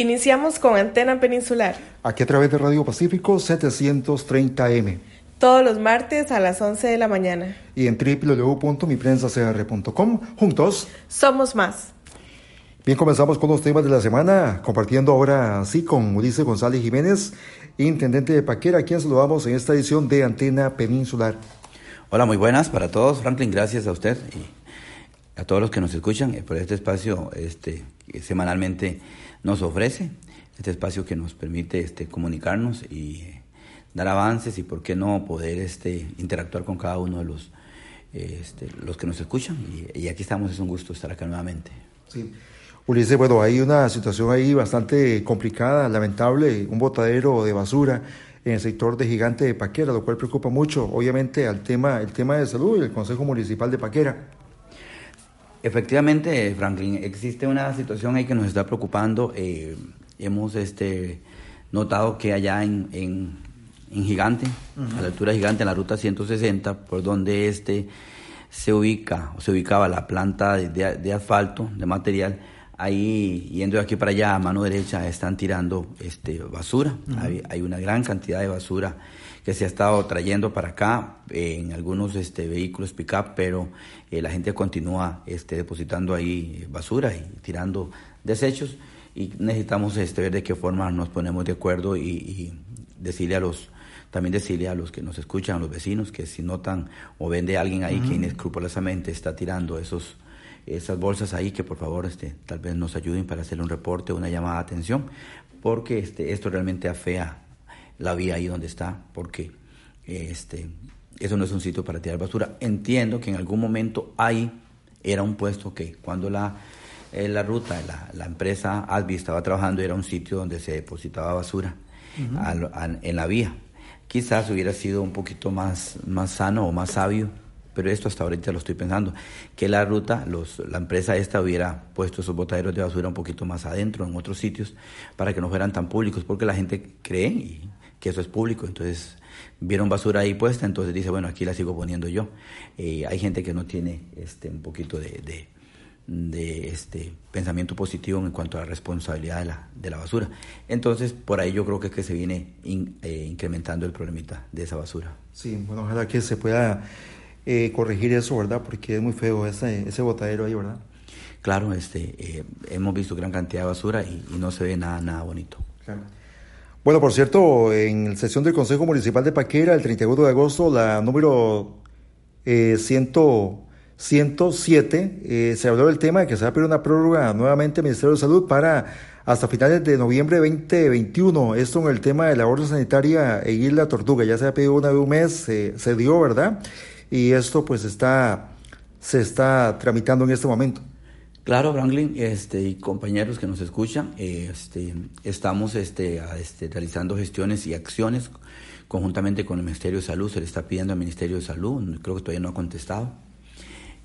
Iniciamos con Antena Peninsular. Aquí a través de Radio Pacífico 730M. Todos los martes a las 11 de la mañana. Y en www.miprensacr.com. Juntos. Somos más. Bien, comenzamos con los temas de la semana, compartiendo ahora sí con Ulises González Jiménez, intendente de Paquera, a quien saludamos en esta edición de Antena Peninsular. Hola, muy buenas para todos. Franklin, gracias a usted y a todos los que nos escuchan por este espacio este, que semanalmente nos ofrece, este espacio que nos permite este, comunicarnos y dar avances y, por qué no, poder este, interactuar con cada uno de los, este, los que nos escuchan. Y, y aquí estamos, es un gusto estar acá nuevamente. Sí. Ulises, bueno, hay una situación ahí bastante complicada, lamentable, un botadero de basura en el sector de Gigante de Paquera, lo cual preocupa mucho, obviamente, al tema, el tema de salud y el Consejo Municipal de Paquera. Efectivamente, Franklin, existe una situación ahí que nos está preocupando. Eh, hemos este, notado que allá en, en, en Gigante, uh -huh. a la altura de Gigante, en la ruta 160, por donde este se ubica, o se ubicaba la planta de, de, de asfalto, de material, ahí yendo de aquí para allá a mano derecha están tirando este basura uh -huh. hay, hay, una gran cantidad de basura que se ha estado trayendo para acá eh, en algunos este vehículos pick-up pero eh, la gente continúa este depositando ahí basura y tirando desechos y necesitamos este ver de qué forma nos ponemos de acuerdo y, y decirle a los también decirle a los que nos escuchan, a los vecinos, que si notan o ven de alguien ahí uh -huh. que inescrupulosamente está tirando esos esas bolsas ahí que por favor este, tal vez nos ayuden para hacerle un reporte, una llamada de atención, porque este, esto realmente afea la vía ahí donde está, porque este, eso no es un sitio para tirar basura. Entiendo que en algún momento ahí era un puesto que cuando la, eh, la ruta, la, la, empresa Albi estaba trabajando, era un sitio donde se depositaba basura uh -huh. a, a, en la vía. Quizás hubiera sido un poquito más, más sano o más sabio pero esto hasta ahorita lo estoy pensando, que la ruta, los, la empresa esta hubiera puesto esos botaderos de basura un poquito más adentro, en otros sitios, para que no fueran tan públicos, porque la gente cree que eso es público, entonces vieron basura ahí puesta, entonces dice, bueno, aquí la sigo poniendo yo. Eh, hay gente que no tiene este, un poquito de, de, de, este pensamiento positivo en cuanto a la responsabilidad de la, de la basura. Entonces, por ahí yo creo que es que se viene in, eh, incrementando el problemita de esa basura. Sí, bueno, ojalá que se pueda eh, corregir eso, ¿verdad? Porque es muy feo ese, ese botadero ahí, ¿verdad? Claro, este, eh, hemos visto gran cantidad de basura y, y, no se ve nada, nada bonito. Claro. Bueno, por cierto, en sesión del Consejo Municipal de Paquera, el 31 de agosto, la número eh, 100, 107, eh, se habló del tema de que se va a pedir una prórroga nuevamente al Ministerio de Salud para hasta finales de noviembre 2021. Esto en el tema de la orden sanitaria e Isla Tortuga. Ya se ha pedido una vez un mes, se dio, ¿verdad? y esto pues está se está tramitando en este momento. Claro, Franklin, este, y compañeros que nos escuchan, este, estamos este, este, realizando gestiones y acciones conjuntamente con el Ministerio de Salud. Se le está pidiendo al Ministerio de Salud, creo que todavía no ha contestado,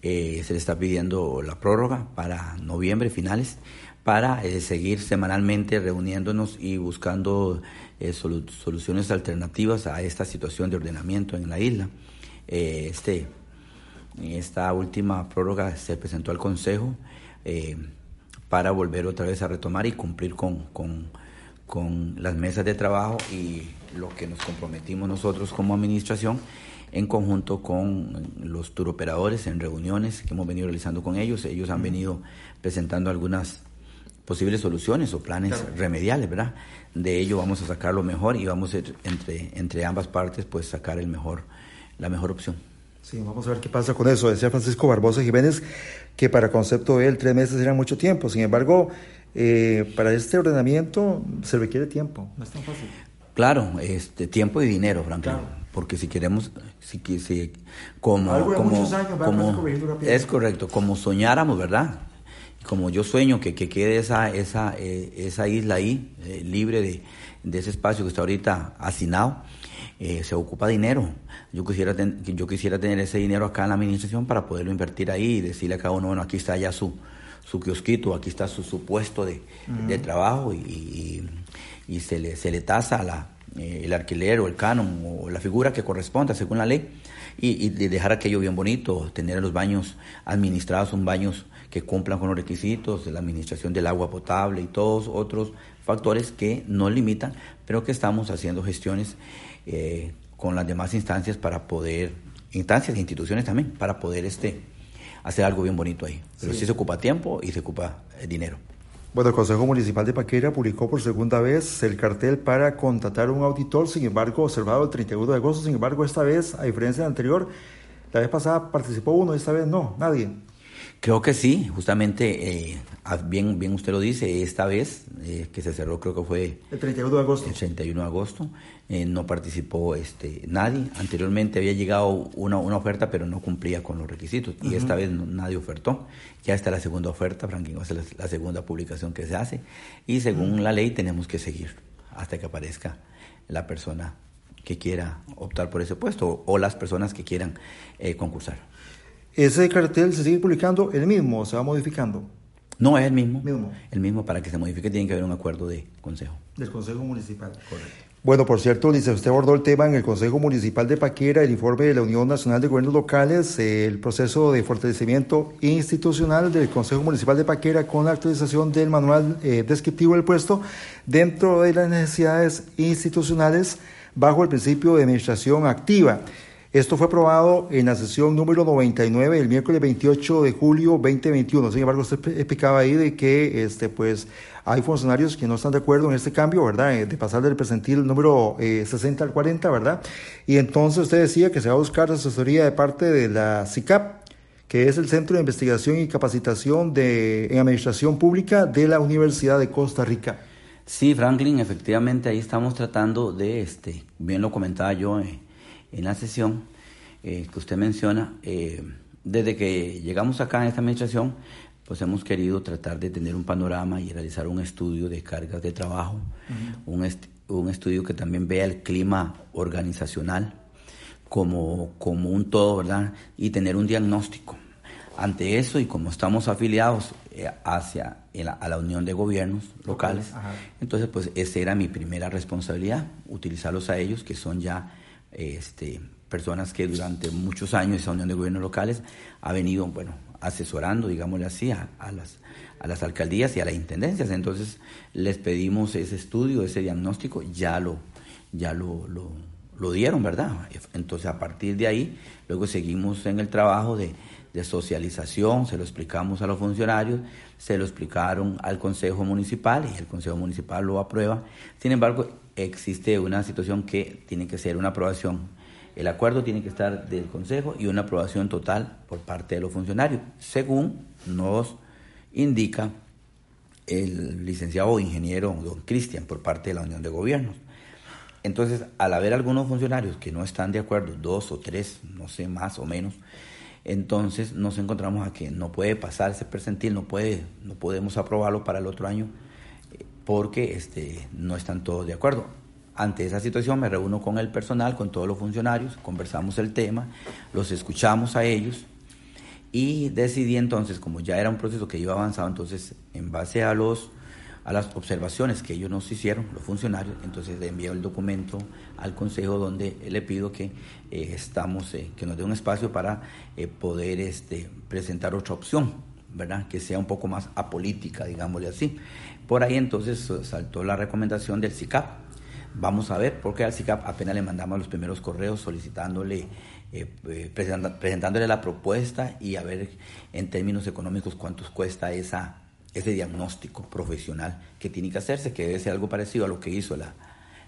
eh, se le está pidiendo la prórroga para noviembre, finales, para eh, seguir semanalmente reuniéndonos y buscando eh, solu soluciones alternativas a esta situación de ordenamiento en la isla. Eh, este, esta última prórroga se presentó al Consejo eh, para volver otra vez a retomar y cumplir con, con, con, las mesas de trabajo y lo que nos comprometimos nosotros como administración en conjunto con los turoperadores en reuniones que hemos venido realizando con ellos. Ellos han venido presentando algunas posibles soluciones o planes claro. remediales, ¿verdad? De ello vamos a sacar lo mejor y vamos a, entre, entre ambas partes pues sacar el mejor la mejor opción. Sí, vamos a ver qué pasa con eso. Decía Francisco Barbosa Jiménez que para concepto de él tres meses era mucho tiempo. Sin embargo, eh, para este ordenamiento se requiere tiempo. No es tan fácil. Claro, este tiempo y dinero, Franklin. Claro. Porque si queremos, si, si como, Algo como, muchos años, como es correcto, como soñáramos, ¿verdad? como yo sueño que, que quede esa, esa, eh, esa isla ahí, eh, libre de, de, ese espacio que está ahorita hacinado, eh, se ocupa dinero. Yo quisiera, yo quisiera tener ese dinero acá en la administración para poderlo invertir ahí y decirle a cada uno, bueno, aquí está ya su, su kiosquito, aquí está su, su puesto de, de trabajo y, y, y, se, le, se le tasa la, eh, el alquiler o el canon o la figura que corresponda según la ley y, y dejar aquello bien bonito, tener los baños administrados, un baños que cumplan con los requisitos de la administración del agua potable y todos otros factores que no limitan, pero que estamos haciendo gestiones eh, con las demás instancias para poder, instancias e instituciones también, para poder este, hacer algo bien bonito ahí. Pero sí, sí se ocupa tiempo y se ocupa eh, dinero. Bueno, el Consejo Municipal de Paquera publicó por segunda vez el cartel para contratar un auditor, sin embargo, observado el 31 de agosto, sin embargo, esta vez, a diferencia de la anterior, la vez pasada participó uno, esta vez no, nadie. Creo que sí, justamente, eh, bien, bien usted lo dice, esta vez eh, que se cerró creo que fue... El 31 de agosto. El 31 de agosto, eh, no participó este, nadie. Anteriormente había llegado una, una oferta, pero no cumplía con los requisitos. Y uh -huh. esta vez no, nadie ofertó. Ya está la segunda oferta, Franklin va a ser la, la, segunda publicación que se hace. Y según uh -huh. la ley tenemos que seguir hasta que aparezca la persona que quiera optar por ese puesto o, o las personas que quieran eh, concursar. ¿Ese cartel se sigue publicando el mismo o se va modificando? No, es el mismo. mismo. El mismo, para que se modifique tiene que haber un acuerdo de consejo. Del Consejo Municipal. Correcto. Bueno, por cierto, dice, usted abordó el tema en el Consejo Municipal de Paquera, el informe de la Unión Nacional de Gobiernos Locales, el proceso de fortalecimiento institucional del Consejo Municipal de Paquera con la actualización del manual eh, descriptivo del puesto dentro de las necesidades institucionales bajo el principio de administración activa. Esto fue aprobado en la sesión número 99 el miércoles 28 de julio 2021. Sin embargo, usted explicaba ahí de que este, pues, hay funcionarios que no están de acuerdo en este cambio, ¿verdad? De pasar del presentil número eh, 60 al 40, ¿verdad? Y entonces usted decía que se va a buscar asesoría de parte de la CICAP, que es el Centro de Investigación y Capacitación de, en Administración Pública de la Universidad de Costa Rica. Sí, Franklin, efectivamente ahí estamos tratando de, este, bien lo comentaba yo, eh, en la sesión eh, que usted menciona, eh, desde que llegamos acá en esta administración, pues hemos querido tratar de tener un panorama y realizar un estudio de cargas de trabajo, uh -huh. un, est un, estudio que también vea el clima organizacional como, como un todo, ¿verdad? Y tener un diagnóstico. Ante eso, y como estamos afiliados eh, hacia la, a la Unión de Gobiernos Locales, entonces pues esa era mi primera responsabilidad, utilizarlos a ellos, que son ya este, personas que durante muchos años esa Unión de Gobiernos Locales ha venido, bueno, asesorando, digámosle así, a, a, las, a las alcaldías y a las intendencias. Entonces les pedimos ese estudio, ese diagnóstico, ya lo, ya lo, lo, dieron, ¿verdad? Entonces a partir de ahí, luego seguimos en el trabajo de socialización, se lo explicamos a los funcionarios, se lo explicaron al Consejo Municipal y el Consejo Municipal lo aprueba. Sin embargo, existe una situación que tiene que ser una aprobación. El acuerdo tiene que estar del Consejo y una aprobación total por parte de los funcionarios, según nos indica el licenciado ingeniero don Cristian por parte de la Unión de Gobiernos. Entonces, al haber algunos funcionarios que no están de acuerdo, dos o tres, no sé, más o menos, entonces nos encontramos a que no puede pasar ese no, puede, no podemos aprobarlo para el otro año porque este, no están todos de acuerdo. Ante esa situación me reúno con el personal, con todos los funcionarios, conversamos el tema, los escuchamos a ellos y decidí entonces, como ya era un proceso que iba avanzado, entonces en base a, los, a las observaciones que ellos nos hicieron, los funcionarios, entonces envío el documento al consejo donde le pido que eh, estamos, eh, que nos dé un espacio para eh, poder este, presentar otra opción, ¿verdad? Que sea un poco más apolítica, digámosle así. Por ahí entonces saltó la recomendación del CICAP. Vamos a ver, porque al CICAP apenas le mandamos los primeros correos solicitándole, eh, presentándole la propuesta y a ver en términos económicos cuántos cuesta esa, ese diagnóstico profesional que tiene que hacerse, que debe ser algo parecido a lo que hizo la,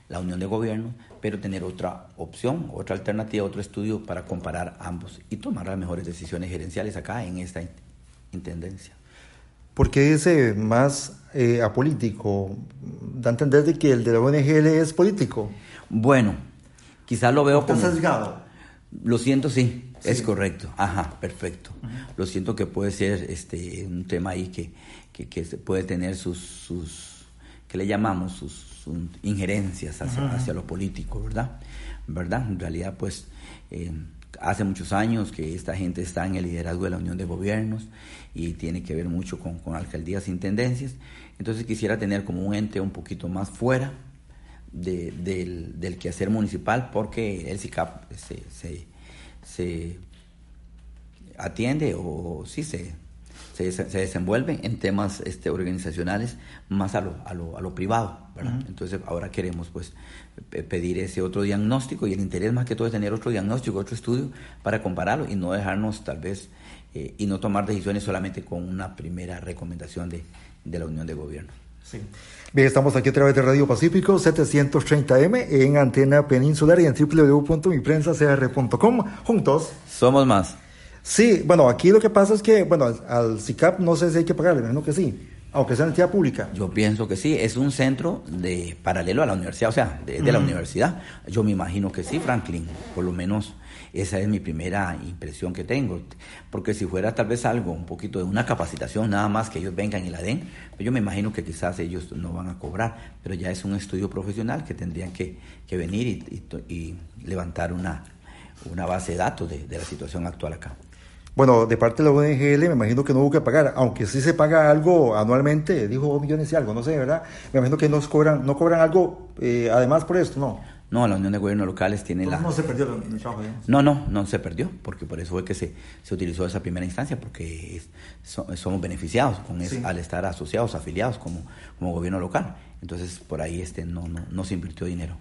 la Unión de Gobiernos, pero tener otra opción, otra alternativa, otro estudio para comparar ambos y tomar las mejores decisiones gerenciales acá en esta intendencia. ¿Por qué ese más eh, apolítico? Da a entender de que el de la ONGL es político. Bueno, quizás lo veo ¿Está como... sesgado? Lo siento, sí. ¿En Es correcto, ajá, perfecto. Lo siento que puede ser este un tema ahí que, que, que puede tener sus, sus, ¿qué le llamamos? Sus, injerencias hacia, hacia, lo político, ¿verdad? ¿Verdad? En realidad, pues, eh, hace muchos años que esta gente está en el liderazgo de la Unión de Gobiernos y tiene que ver mucho con, alcaldías y intendencias. Entonces quisiera tener como un ente un poquito más fuera de, del, del, quehacer municipal porque el CICAP se, se, se atiende o sí se, se, se, desenvuelve en temas este, organizacionales más a lo, a lo, a lo privado. ¿verdad? Entonces ahora queremos pues pedir ese otro diagnóstico y el interés más que todo es tener otro diagnóstico, otro estudio para compararlo y no dejarnos tal vez eh, y no tomar decisiones solamente con una primera recomendación de, de la Unión de Gobierno. Sí. Bien, estamos aquí a través de Radio Pacífico 730M en Antena Peninsular y en www.miprensacr.com. Juntos. Somos más. Sí, bueno, aquí lo que pasa es que, bueno, al CICAP no sé si hay que pagarle, imagino que sí, aunque sea entidad pública. Yo pienso que sí, es un centro de paralelo a la universidad, o sea, de, de la universidad. Yo me imagino que sí, Franklin, por lo menos esa es mi primera impresión que tengo. Porque si fuera tal vez algo, un poquito de una capacitación, nada más que ellos vengan y la den, pues yo me imagino que quizás ellos no van a cobrar, pero ya es un estudio profesional que tendrían que, que venir y, y, y, levantar una, una base de datos de, de la situación actual acá. Bueno, de parte de la ONGL me imagino que no hubo que pagar, aunque sí se paga algo anualmente, dijo dos millones y algo, no sé, ¿verdad? Me imagino que no cobran, no cobran algo eh, además por esto, ¿no? No, la Unión de Gobiernos Locales tiene no, la... No se perdió el trabajo, digamos. No, no, no se perdió, porque por eso fue que se, se utilizó esa primera instancia, porque es, so, somos beneficiados con sí. al estar asociados, afiliados como, como gobierno local. Entonces, por ahí este no, no, no se invirtió dinero.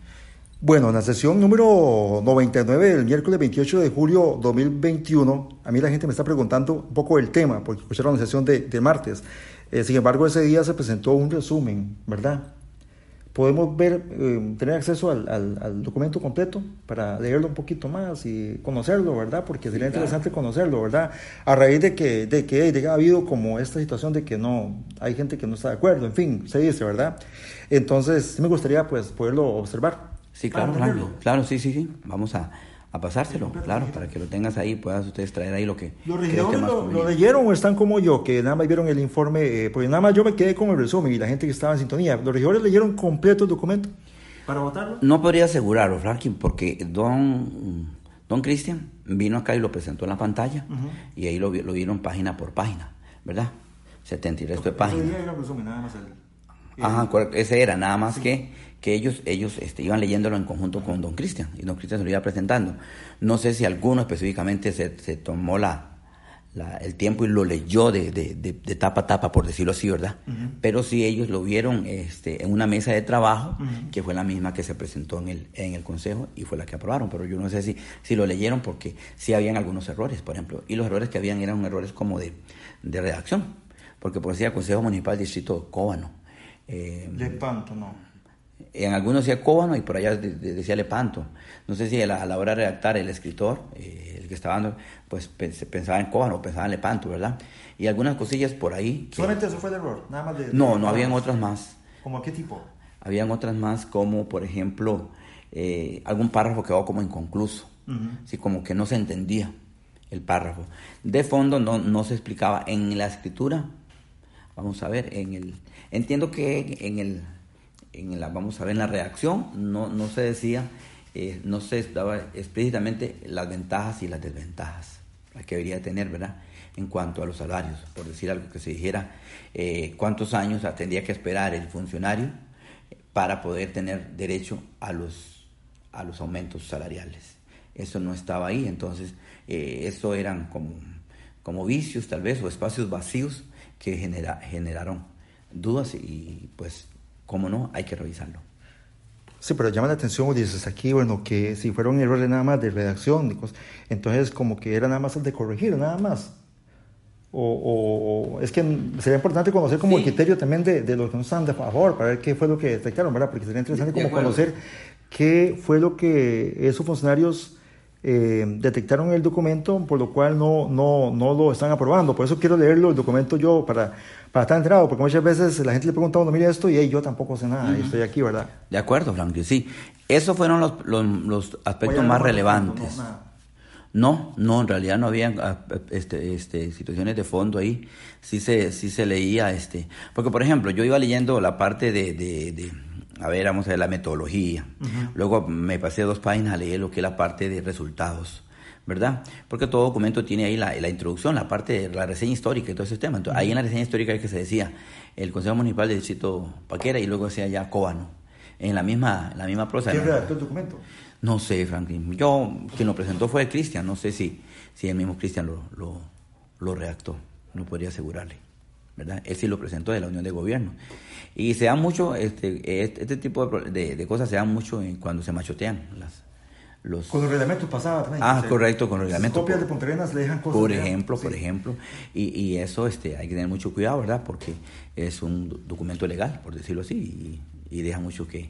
Bueno, en la sesión número 99 del miércoles 28 de julio 2021, a mí la gente me está preguntando un poco el tema, porque escucharon la sesión de, de martes. Eh, sin embargo, ese día se presentó un resumen, ¿verdad? Podemos ver, eh, tener acceso al, al, al, documento completo para leerlo un poquito más y conocerlo, ¿verdad? Porque sería sí, interesante claro. conocerlo, ¿verdad? A raíz de que, de que de, ha habido como esta situación de que no, hay gente que no está de acuerdo, en fin, se dice, ¿verdad? Entonces, sí me gustaría pues poderlo observar. Sí, claro, claro, claro, sí, sí, sí. Vamos a, a pasárselo, claro, para que lo tengas ahí, puedas ustedes traer ahí lo que... ¿Los regidores lo, lo, leyeron o están como yo, que nada más vieron el informe? Eh, porque nada más yo me quedé con el resumen y la gente que estaba en sintonía. ¿Los regidores leyeron completo el documento para votarlo? No podría asegurarlo, Franklin, porque don, don Cristian vino acá y lo presentó en la pantalla uh -huh. y ahí lo, lo, vieron página por página, ¿verdad? 70 y resto de páginas. Resumen, nada más el... Ajá, ese era, nada más sí. que, que ellos, ellos este, iban leyéndolo en conjunto con Don Cristian y Don Cristian se lo iba presentando. No sé si alguno específicamente se, se tomó la, la, el tiempo y lo leyó de, de, de, de, tapa a tapa, por decirlo así, ¿verdad? Uh -huh. Pero sí ellos lo vieron este, en una mesa de trabajo, uh -huh. que fue la misma que se presentó en el, en el Consejo y fue la que aprobaron. Pero yo no sé si, si lo leyeron porque sí habían algunos errores, por ejemplo. Y los errores que habían eran errores como de, de redacción. Porque por decir, el Consejo Municipal Distrito Cóbano, eh, Lepanto, no. En algunos decía Cóbano y por allá decía Lepanto. No sé si a la, a la hora de redactar el escritor, eh, el que estaba dando, pues pensaba en Cóbano, pensaba en Lepanto, ¿verdad? Y algunas cosillas por ahí. Que... ¿Solamente eso fue el error? Nada más de, no, no, habían otras más. ¿Cómo qué tipo? Habían otras más como, por ejemplo, eh, algún párrafo quedó como inconcluso. Uh -huh. Así como que no se entendía el párrafo. De fondo no, no se explicaba. En la escritura, vamos a ver, en el Entiendo que en el, en la, vamos a ver, en la redacción no, no se decía, eh, no se daba explícitamente las ventajas y las desventajas que debería tener, ¿verdad? En cuanto a los salarios, por decir algo que se dijera, eh, cuántos años tendría que esperar el funcionario para poder tener derecho a los, a los aumentos salariales. Eso no estaba ahí, entonces eh, eso eran como, como vicios tal vez o espacios vacíos que genera, generaron dudas y pues, cómo no, hay que revisarlo. Sí, pero llama la atención, dices aquí, bueno, que si fueron errores nada más de redacción, entonces como que era nada más el de corregir, nada más. O, o es que sería importante conocer como sí. el criterio también de, de, los que no están de favor, para ver qué fue lo que detectaron, ¿verdad? Porque sería interesante como conocer qué fue lo que esos funcionarios eh, detectaron el documento, por lo cual no, no, no lo están aprobando. Por eso quiero leerlo, el documento yo, para, para estar enterado, porque muchas veces la gente le pregunta a uno, mire esto, y hey, yo tampoco sé nada, uh -huh. y estoy aquí, ¿verdad? De acuerdo, Franklin, sí. Esos fueron los, los, los aspectos más relevantes. No, No, en realidad no había ah, este, este, situaciones de fondo ahí. Sí se, sí se leía, este, porque por ejemplo, yo iba leyendo la parte de, de, a ver, vamos a ver la metodología. Luego me pasé dos páginas a leer lo que es la parte de resultados. ¿verdad? Porque todo documento tiene ahí la, la, introducción, la parte de la reseña histórica y todo ese tema. Entonces, ahí en la reseña histórica es que se decía el Consejo Municipal del Distrito Paquera y luego decía ya Cóbano, en la misma, la misma prosa. ¿Quién redactó el documento? No sé, Franklin. Yo, quien lo presentó fue Cristian. No sé si, si el mismo Cristian lo, lo, lo, redactó. No podría asegurarle. ¿Verdad? Él sí lo presentó de la Unión de Gobierno. Y se da mucho, este, este, este tipo de, de, cosas se dan mucho cuando se machotean las, los... Con los reglamentos pasaba también. Ah, correcto, con los reglamentos. Copias de Ponterenas le dejan cosas. Por ejemplo, por ejemplo. Y, y, eso este, hay que tener mucho cuidado, ¿verdad? Porque es un documento legal, por decirlo así, y, y deja mucho que,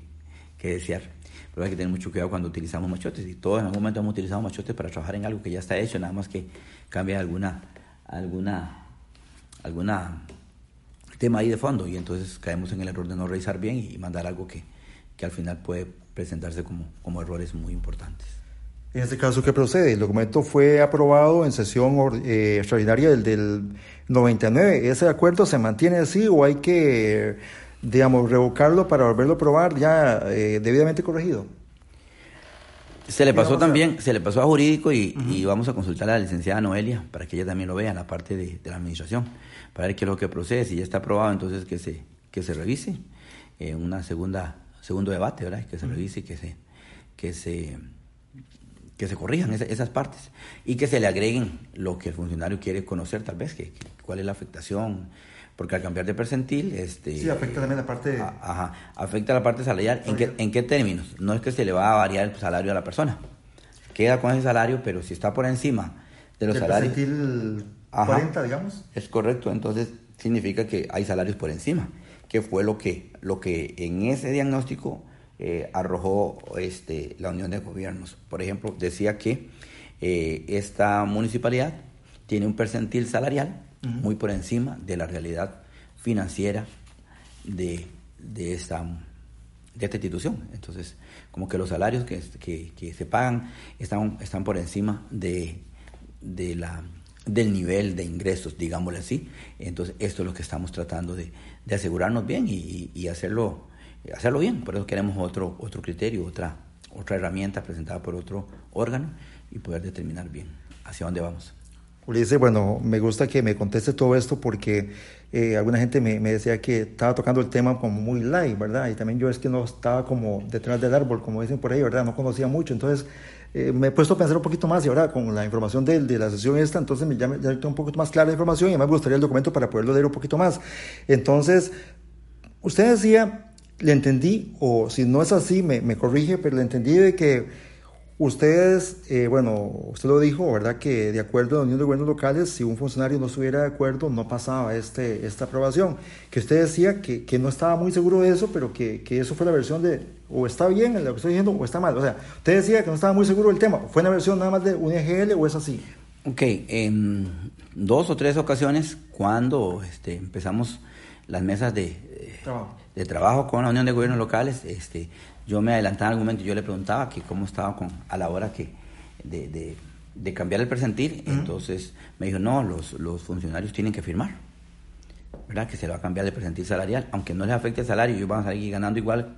que desear pero hay que tener mucho cuidado cuando utilizamos machotes y todos en algún momento hemos utilizado machotes para trabajar en algo que ya está hecho, nada más que cambia alguna, alguna, alguna tema ahí de fondo y entonces caemos en el error de no revisar bien y mandar algo que, que al final puede presentarse como, como errores muy importantes. En este caso, ¿qué procede? El documento fue aprobado en sesión eh, extraordinaria del, del 99. ¿Ese acuerdo se mantiene así o hay que digamos, revocarlo para volverlo a probar ya eh, debidamente corregido. Se le pasó también, se le pasó a jurídico y, vamos a consultar a la licenciada Noelia para que ella también lo vea, la parte de, la administración, para ver qué es lo que procede, si ya está aprobado, entonces que se, que se revise en una segunda, segundo debate, ¿verdad? Que se revise y que se, que se, que se corrijan esas, partes y que se le agreguen lo que el funcionario quiere conocer, tal vez, que, cuál es la afectación, porque al cambiar de percentil... Este, sí, afecta también la parte... Ajá, afecta la parte salarial. ¿En qué, ¿En qué términos? No es que se le va a variar el salario a la persona. Queda con ese salario, pero si está por encima de los salarios... percentil 40, digamos. Es correcto, entonces significa que hay salarios por encima, que fue lo que, lo que en ese diagnóstico eh, arrojó este, la Unión de Gobiernos. Por ejemplo, decía que eh, esta municipalidad tiene un percentil salarial muy por encima de la realidad financiera de, de, esta, de esta institución. Entonces, como que los salarios que, que, se pagan están, están por encima de, de la, del nivel de ingresos, digámosle así. Entonces, esto es lo que estamos tratando de, de asegurarnos bien y, y, hacerlo, hacerlo bien. Por eso queremos otro, otro criterio, otra, otra herramienta presentada por otro órgano y poder determinar bien hacia dónde vamos. Ulises, bueno, me gusta que me conteste todo esto porque eh, alguna gente me, me, decía que estaba tocando el tema como muy light, ¿verdad? Y también yo es que no estaba como detrás del árbol, como dicen por ahí, ¿verdad? No conocía mucho, entonces eh, me he puesto a pensar un poquito más y ahora con la información de, la sesión esta, entonces me, ya, ya tengo un poquito más clara la información y me gustaría el documento para poderlo leer un poquito más. Entonces, usted decía, le entendí, o si no es así, me corrige, pero le entendí de que Ustedes, eh, bueno, usted lo dijo, ¿verdad? Que de acuerdo a la Unión de Gobiernos Locales, si un funcionario no estuviera de acuerdo, no pasaba este, esta aprobación. Que usted decía que, que no estaba muy seguro de eso, pero que, que, eso fue la versión de, o está bien lo que estoy diciendo, o está mal. O sea, usted decía que no estaba muy seguro del tema. ¿Fue una versión nada más de un EGL o es así? Ok, en dos o tres ocasiones, cuando este, empezamos las mesas de, trabajo. de trabajo con la Unión de Gobiernos Locales, este, yo me adelantaba en algún momento y yo le preguntaba que cómo estaba con, a la hora que de, de, cambiar el presentir. Entonces me dijo, no, los, los funcionarios tienen que firmar. ¿Verdad? Que se le va a cambiar el presentir salarial. Aunque no les afecte el salario, ellos van a seguir ganando igual,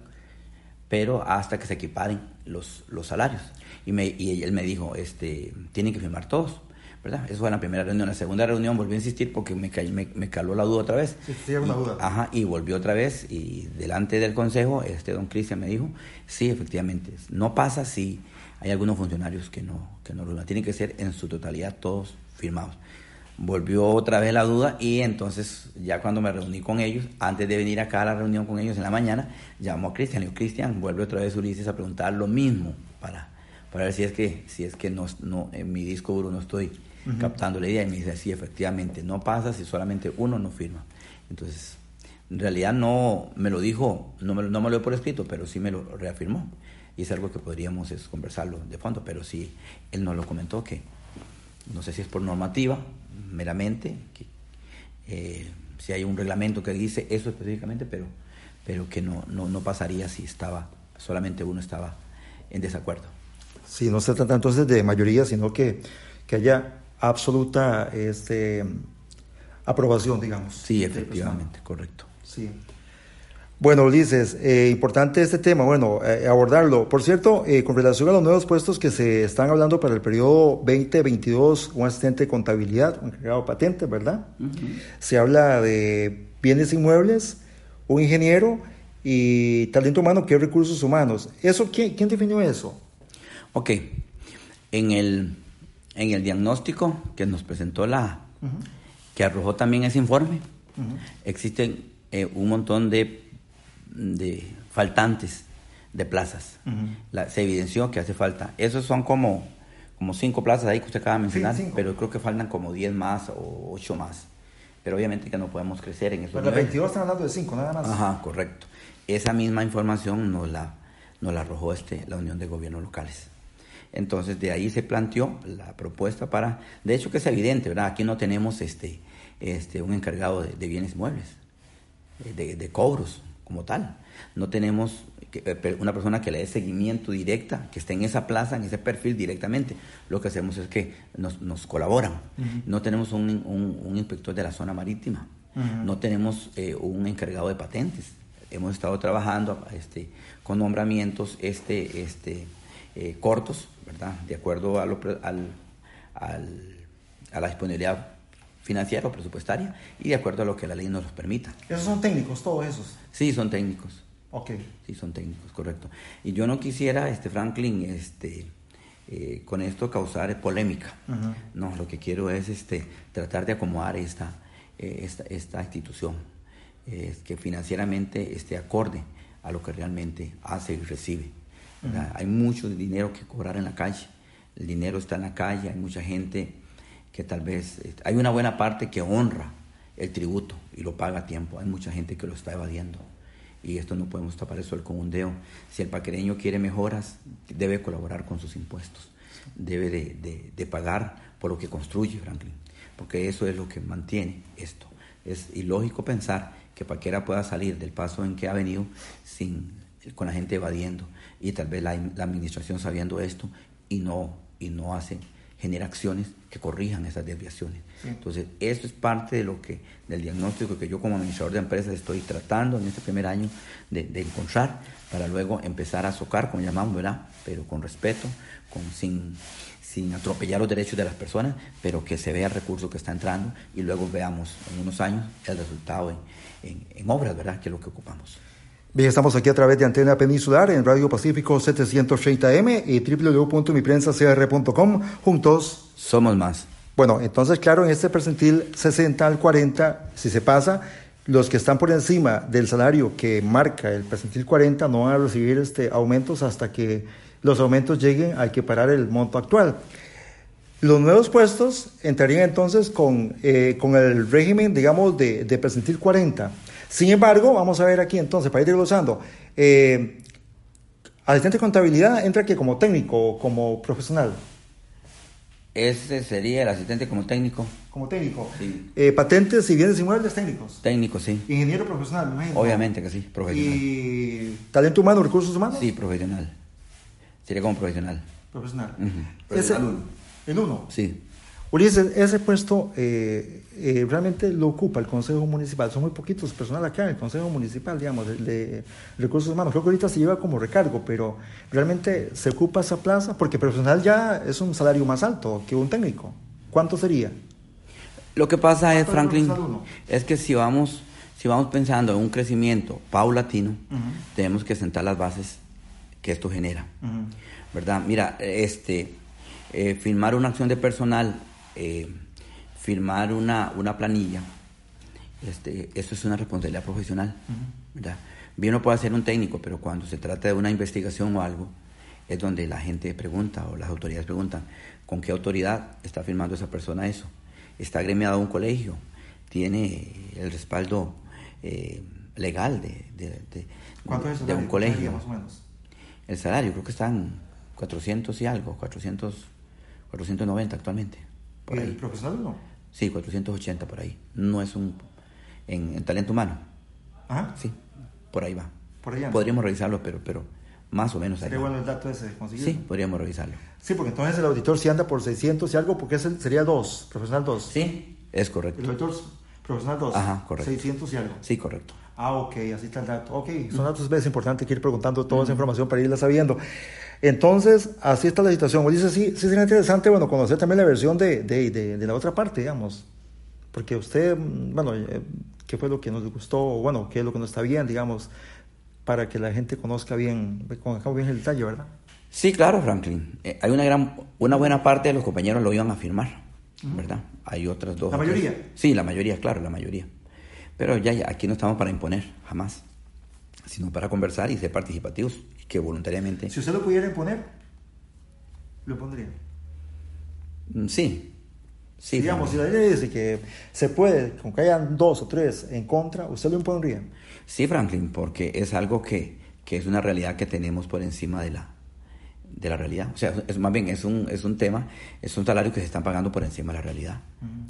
pero hasta que se equiparen los, los salarios. Y, me, y él me dijo, este, tienen que firmar todos. ¿Verdad? Eso fue en la primera reunión. En la segunda reunión volví a insistir porque me, me, me caló la duda otra vez. Sí, una duda. Ajá, y volvió otra vez y delante del consejo, este don Cristian me dijo, sí, efectivamente, no pasa si hay algunos funcionarios que no, que no tienen que ser en su totalidad todos firmados. Volvió otra vez la duda y entonces ya cuando me reuní con ellos, antes de venir acá a la reunión con ellos en la mañana, llamó a Cristian y dijo, Cristian, vuelve otra vez Ulises a preguntar lo mismo para, para ver si es que, si es que no, no, en mi disco duro no estoy captando la idea y me dice, sí, efectivamente, no pasa si solamente uno no firma. Entonces, en realidad no me lo dijo, no me, no me lo dio por escrito, pero sí me lo reafirmó. Y es algo que podríamos es, conversarlo de fondo, pero sí, él nos lo comentó que no sé si es por normativa, meramente, que eh, si hay un reglamento que dice eso específicamente, pero, pero que no, no, no pasaría si estaba, solamente uno estaba en desacuerdo. Sí, no se trata entonces de mayoría, sino que que haya absoluta este, aprobación, digamos. Sí, efectivamente, correcto. Sí. Bueno, Ulises, eh, importante este tema, bueno, eh, abordarlo. Por cierto, eh, con relación a los nuevos puestos que se están hablando para el periodo 2022, un asistente de contabilidad, un encargado de patentes, ¿verdad? Se habla de bienes inmuebles, un ingeniero y talento humano que es recursos humanos. ¿Eso quién, quién definió eso? Ok, en el, en el diagnóstico que nos presentó la, que arrojó también ese informe, existen un montón de de faltantes de plazas. se evidenció que hace falta. Esos son como, como cinco plazas ahí que usted acaba de mencionar, pero creo que faltan como diez más o ocho más. Pero obviamente que no podemos crecer en esos Pero 22 están hablando de cinco, nada más. Ajá, correcto. Esa misma información nos la, nos la arrojó este, la Unión de Gobiernos Locales. Entonces de ahí se planteó la propuesta para, de hecho que es evidente, ¿verdad? Aquí no tenemos este, este, un encargado de, bienes muebles, de, de, cobros, como tal. No tenemos eh, una persona que le dé seguimiento directa, que esté en esa plaza, en ese perfil directamente. Lo que hacemos es que nos, colaboran. No tenemos un, inspector de la zona marítima. No tenemos eh, un encargado de patentes. Hemos estado trabajando este, con nombramientos este, este, eh, cortos, ¿verdad? De acuerdo a, lo, al, a la disponibilidad financiera o presupuestaria y de acuerdo a lo que la ley nos permita. ¿Esos son técnicos, todos esos? Sí, son técnicos. Ok. Sí, son técnicos, correcto. Y yo no quisiera, este Franklin, este, eh, con esto causar polémica. No, lo que quiero es este, tratar de acomodar esta, eh, esta, esta, institución, que financieramente esté acorde a lo que realmente hace y recibe. Hay mucho dinero que cobrar en la calle. El dinero está en la calle, hay mucha gente que tal vez eh, hay una buena parte que honra el tributo y lo paga a tiempo. Hay mucha gente que lo está evadiendo y esto no podemos tapar el sol con un dedo. Si el paquereño quiere mejoras, debe colaborar con sus impuestos, debe de, pagar por lo que construye Franklin, porque eso es lo que mantiene esto. Es ilógico pensar que Paquera pueda salir del paso en que ha venido sin, con la gente evadiendo y tal vez la, la administración sabiendo esto y no, y no hace genera acciones que corrijan esas desviaciones. Entonces, esto es parte de lo que, del diagnóstico que yo como administrador de empresas estoy tratando en este primer año de, encontrar para luego empezar a socar, como llamamos, ¿verdad? Pero con respeto, con, sin, sin atropellar los derechos de las personas, pero que se vea el recurso que está entrando y luego veamos en unos años el resultado en, en obras, ¿verdad? Que es lo que ocupamos. Bien, estamos aquí a través de Antena Peninsular en Radio Pacífico 730M y www.miprensacr.com. Juntos somos más. Bueno, entonces, claro, en este percentil 60 al 40, si se pasa, los que están por encima del salario que marca el percentil 40 no van a recibir este, aumentos hasta que los aumentos lleguen a equiparar el monto actual. Los nuevos puestos entrarían entonces con, eh, con el régimen, digamos, de, de percentil 40. Sin embargo, vamos a ver aquí entonces, para ir desglosando, eh, asistente de contabilidad entra aquí como técnico o como profesional. Ese sería el asistente como técnico. Como técnico. Sí. Eh, patentes y bienes inmuebles técnicos. Técnico, sí. Ingeniero profesional, imagino. Obviamente que sí, profesional. ¿Y talento humano, recursos humanos? Sí, profesional. Sería como profesional. Profesional. Profesional ¿El uno? Sí. Ulises, ese puesto eh, eh, realmente lo ocupa el Consejo Municipal. Son muy poquitos personal acá en el Consejo Municipal, digamos, de, recursos humanos. Creo que ahorita se lleva como recargo, pero realmente se ocupa esa plaza porque personal ya es un salario más alto que un técnico. ¿Cuánto sería? Lo que pasa es, Franklin, es que si vamos, si vamos pensando en un crecimiento paulatino, tenemos que sentar las bases que esto genera. ¿Verdad? Mira, este, eh, firmar una acción de personal eh, firmar una, una planilla, este, eso es una responsabilidad profesional. Bien no puede ser un técnico, pero cuando se trata de una investigación o algo, es donde la gente pregunta o las autoridades preguntan, ¿con qué autoridad está firmando esa persona eso? ¿Está agremiado a un colegio? ¿Tiene el respaldo eh, legal de, de, un colegio? más o menos? El salario creo que están 400 y algo, 400, 490 actualmente. Por ¿El profesional no? Sí, 480 por ahí. No es un... En, talento humano. ¿Ah? Sí, por ahí va. Por allá. Podríamos revisarlo, pero, pero Más o menos. Sería ahí. bueno el dato ese, conseguir. Sí, podríamos revisarlo. Sí, porque entonces el auditor si anda por 600 y algo, porque ese sería 2, profesional 2. Sí, es correcto. El auditor profesional 2. Ajá, correcto. 600 y algo. Sí, correcto. Ah, ok, así está el dato. Ok, son datos es importante que ir preguntando toda esa información para irla sabiendo. Entonces, así está la situación. Dice, sí, sí sería interesante, bueno, conocer también la versión de, de, de, de la otra parte, digamos. Porque usted, mm, bueno, eh, ¿qué fue lo que nos gustó? O bueno, ¿qué es lo que no está bien, digamos? Para que la gente conozca bien, conozca bien el detalle, ¿verdad? Sí, claro, Franklin. Eh, hay una gran, una buena parte de los compañeros lo iban a firmar, ¿verdad? Hay otras dos. ¿La mayoría? Sí, la mayoría, claro, la mayoría. Pero ya, ya, aquí no estamos para imponer, jamás. Sino para conversar y ser participativos y que voluntariamente. Si usted lo pudiera imponer, lo pondría. Mm, Sí. Sí, digamos, si la ley dice que se puede, aunque hayan dos o tres en contra, ¿usted lo impondría? Sí, Franklin, porque es algo que, que es una realidad que tenemos por encima de la, de la realidad. O sea, es más bien es un, es un tema, es un salario que se están pagando por encima de la realidad,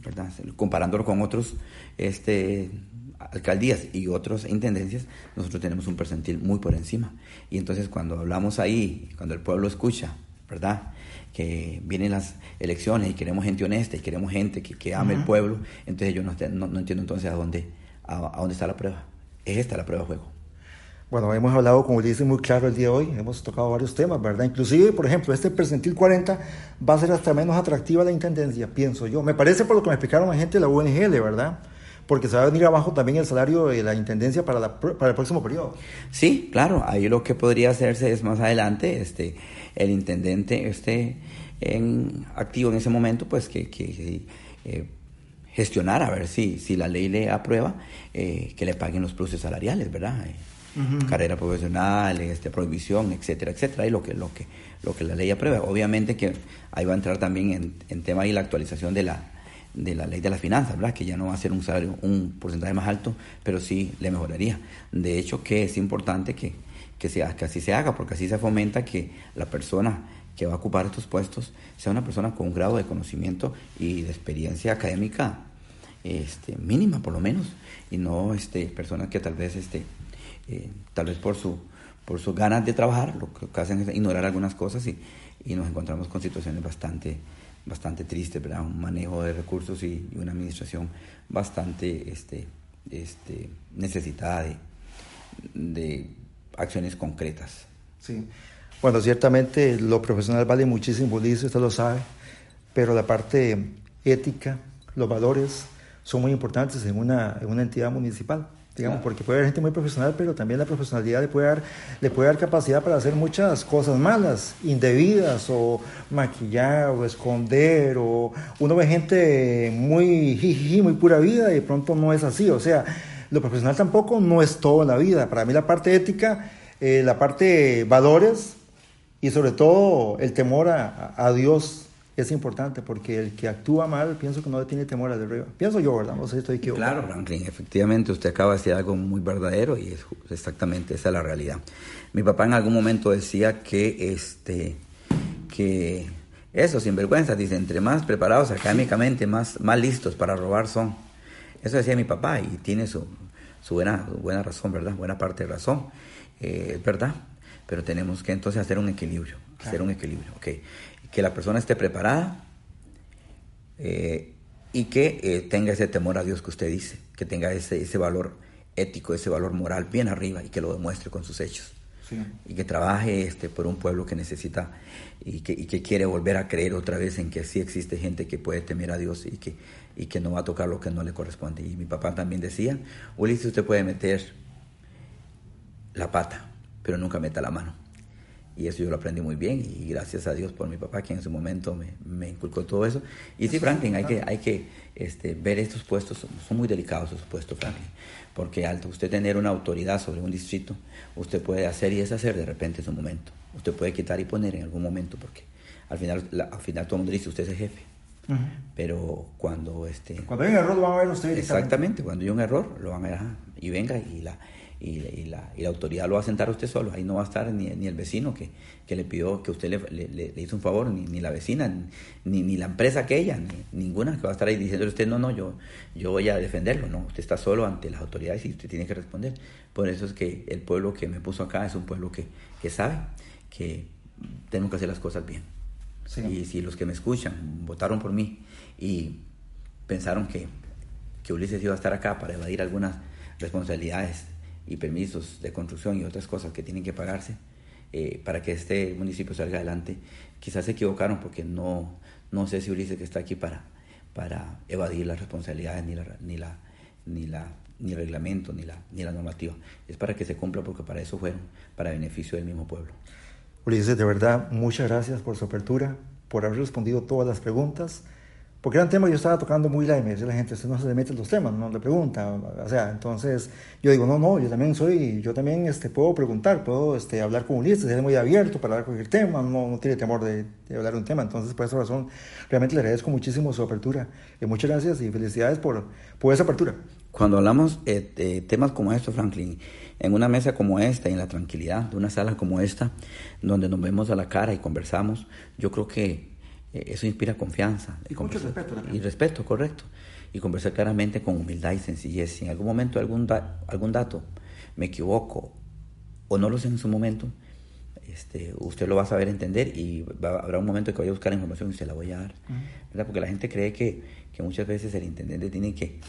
¿verdad? Comparándolo con otros este, alcaldías y otras intendencias, nosotros tenemos un percentil muy por encima. Y entonces cuando hablamos ahí, cuando el pueblo escucha, ¿verdad? Que vienen las elecciones y queremos gente honesta y queremos gente que, que ame el pueblo, entonces yo no, te- no, no entiendo entonces a dónde, a, a dónde está la prueba. Es esta la prueba de juego. Bueno, hemos hablado, como dice muy claro el día de hoy, hemos tocado varios temas, ¿verdad? Inclusive, por ejemplo, este percentil 40 va a ser hasta menos atractiva la intendencia, pienso yo. Me parece por lo que me explicaron la gente de la UNGL, ¿verdad? Porque se va a venir abajo también el salario de la intendencia para, la, para el próximo periodo. Sí, claro, ahí lo que podría hacerse es más adelante, este, el intendente esté en, activo en ese momento, pues que, que eh, gestionar a ver si, si la ley le aprueba, eh, que le paguen los pluses salariales, ¿verdad? Eh, Carrera profesional, este, prohibición, etcétera, etcétera, y lo que, lo que, lo que la ley aprueba. Obviamente que ahí va a entrar también en, en tema ahí la actualización de la, de la ley de las finanzas, ¿verdad? Que ya no va a ser un salario, un porcentaje más alto, pero sí le mejoraría. De hecho, que es importante que, que, sea, que así se haga, porque así se fomenta que la persona que va a ocupar estos puestos sea una persona con un grado de conocimiento y de experiencia académica este, mínima, por lo menos, y no este, personas que tal vez, este, eh, tal vez por su por sus ganas de trabajar, lo que hacen es ignorar algunas cosas y, y nos encontramos con situaciones bastante bastante tristes, ¿verdad? Un manejo de recursos y, y una administración bastante este, este, necesitada de, de acciones concretas. Sí. Bueno, ciertamente lo profesional vale muchísimo, dice, usted lo sabe, pero la parte ética, los valores son muy importantes en una, en una entidad municipal. Digamos, porque puede haber gente muy profesional, pero también la profesionalidad le puede, dar, le puede dar capacidad para hacer muchas cosas malas, indebidas, o maquillar, o esconder, o uno ve gente muy jijiji, muy pura vida, y de pronto no es así. O sea, lo profesional tampoco no es todo en la vida. Para mí la parte ética, eh, la parte valores, y sobre todo el temor a, a Dios es importante, porque el que actúa mal, pienso que no le tiene temor al de arriba. Pienso yo, ¿verdad? No sé si estoy equivocado. Claro, Franklin, efectivamente usted acaba de decir algo muy verdadero y es exactamente esa es la realidad. Mi papá en algún momento decía que este que eso sinvergüenza dice, entre más preparados académicamente, más más listos para robar son. Eso decía mi papá y tiene su, su buena buena razón, ¿verdad? Buena parte de razón. Eh, es verdad, pero tenemos que entonces hacer un equilibrio, hacer Claro. un equilibrio, ¿ok? Que la persona esté preparada, eh, y que eh, tenga ese temor a Dios que usted dice, que tenga ese, ese valor ético, ese valor moral bien arriba y que lo demuestre con sus hechos. Sí. Y que trabaje este, por un pueblo que necesita y que, y que quiere volver a creer otra vez en que sí existe gente que puede temer a Dios y que, y que no va a tocar lo que no le corresponde. Y mi papá también decía, Ulises, usted puede meter la pata, pero nunca meta la mano. Y eso yo lo aprendí muy bien y gracias a Dios por mi papá que en su momento me, me inculcó todo eso. Y sí, Franklin, hay que, hay que este, ver estos puestos, son, muy delicados esos puestos, Franklin, porque al usted tener una autoridad sobre un distrito, usted puede hacer y deshacer de repente en su momento. Usted puede quitar y poner en algún momento, porque al final, la- al final todo el mundo dice, usted es el jefe. Pero cuando este, Cuando hay un error, lo van a ver ustedes. Exactamente, cuando hay un error, lo van a dejar y venga y la, y, la, y, la, autoridad lo va a sentar a usted solo. Ahí no va a estar ni, ni el vecino que, que, le pidió que usted le, le, hizo un favor, ni, ni la vecina, ni, ni, la empresa aquella, ni, ninguna que va a estar ahí diciéndole a usted, no, no, yo, yo voy a defenderlo. No, usted está solo ante las autoridades y usted tiene que responder. Por eso es que el pueblo que me puso acá es un pueblo que, que sabe que tengo que hacer las cosas bien. Y si los que me escuchan votaron por mí y pensaron que, que Ulises iba a estar acá para evadir algunas responsabilidades y permisos de construcción y otras cosas que tienen que pagarse eh, para que este municipio salga adelante. Quizás se equivocaron porque no, no sé si Ulises que está aquí para, para evadir las responsabilidades ni la, ni la, ni la ni el reglamento ni la, ni la normativa. Es para que se cumpla porque para eso fueron, para beneficio del mismo pueblo. Ulises, de verdad, muchas gracias por su apertura, por haber respondido todas las preguntas. Porque era un tema que yo estaba tocando muy y me decía la gente, usted no se mete en los temas, no le pregunta. O sea, entonces yo digo, no, no, yo también soy, yo también este, puedo preguntar, puedo este, hablar con Ulises, ser muy abierto para hablar cualquier tema, no, no tiene temor de, de, hablar un tema. Entonces, por esa razón, realmente le agradezco muchísimo su apertura. Y muchas gracias y felicidades por, por esa apertura. Cuando hablamos eh, de temas como estos, Franklin, en una mesa como esta, en la tranquilidad de una sala como esta, donde nos vemos a la cara y conversamos, yo creo que eso inspira confianza. Y mucho respeto Y respeto, correcto. Y conversar claramente con humildad y sencillez. Si en algún momento algún, algún dato me equivoco o no lo sé en su momento, este, usted lo va a saber entender y habrá un momento que vaya a buscar información y se la voy a dar. ¿verdad? Porque la gente cree que, que, muchas veces el intendente tiene que,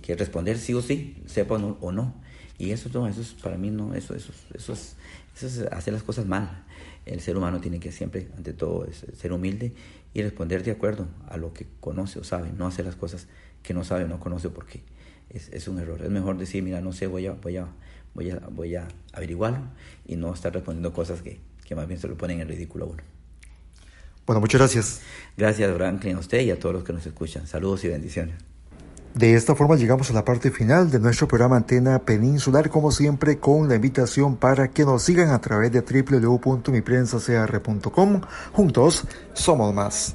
que, responder sí o sí, sepa o no. Y eso, no, eso es, para mí no, eso, eso, eso, es, eso es hacer las cosas mal. El ser humano tiene que siempre, ante todo, ser humilde y responder de acuerdo a lo que conoce o sabe, no hacer las cosas que no sabe o no conoce porque es, es un error. Es mejor decir, mira, no sé, voy a, voy a, voy a, voy a averiguarlo y no estar respondiendo cosas que, que más bien se lo ponen en ridículo a uno. Bueno, muchas gracias. Gracias, Franklin, a usted y a todos los que nos escuchan. Saludos y bendiciones. De esta forma llegamos a la parte final de nuestro programa Antena Peninsular, como siempre con la invitación para que nos sigan a través de www.miprensacr.com. Juntos somos más.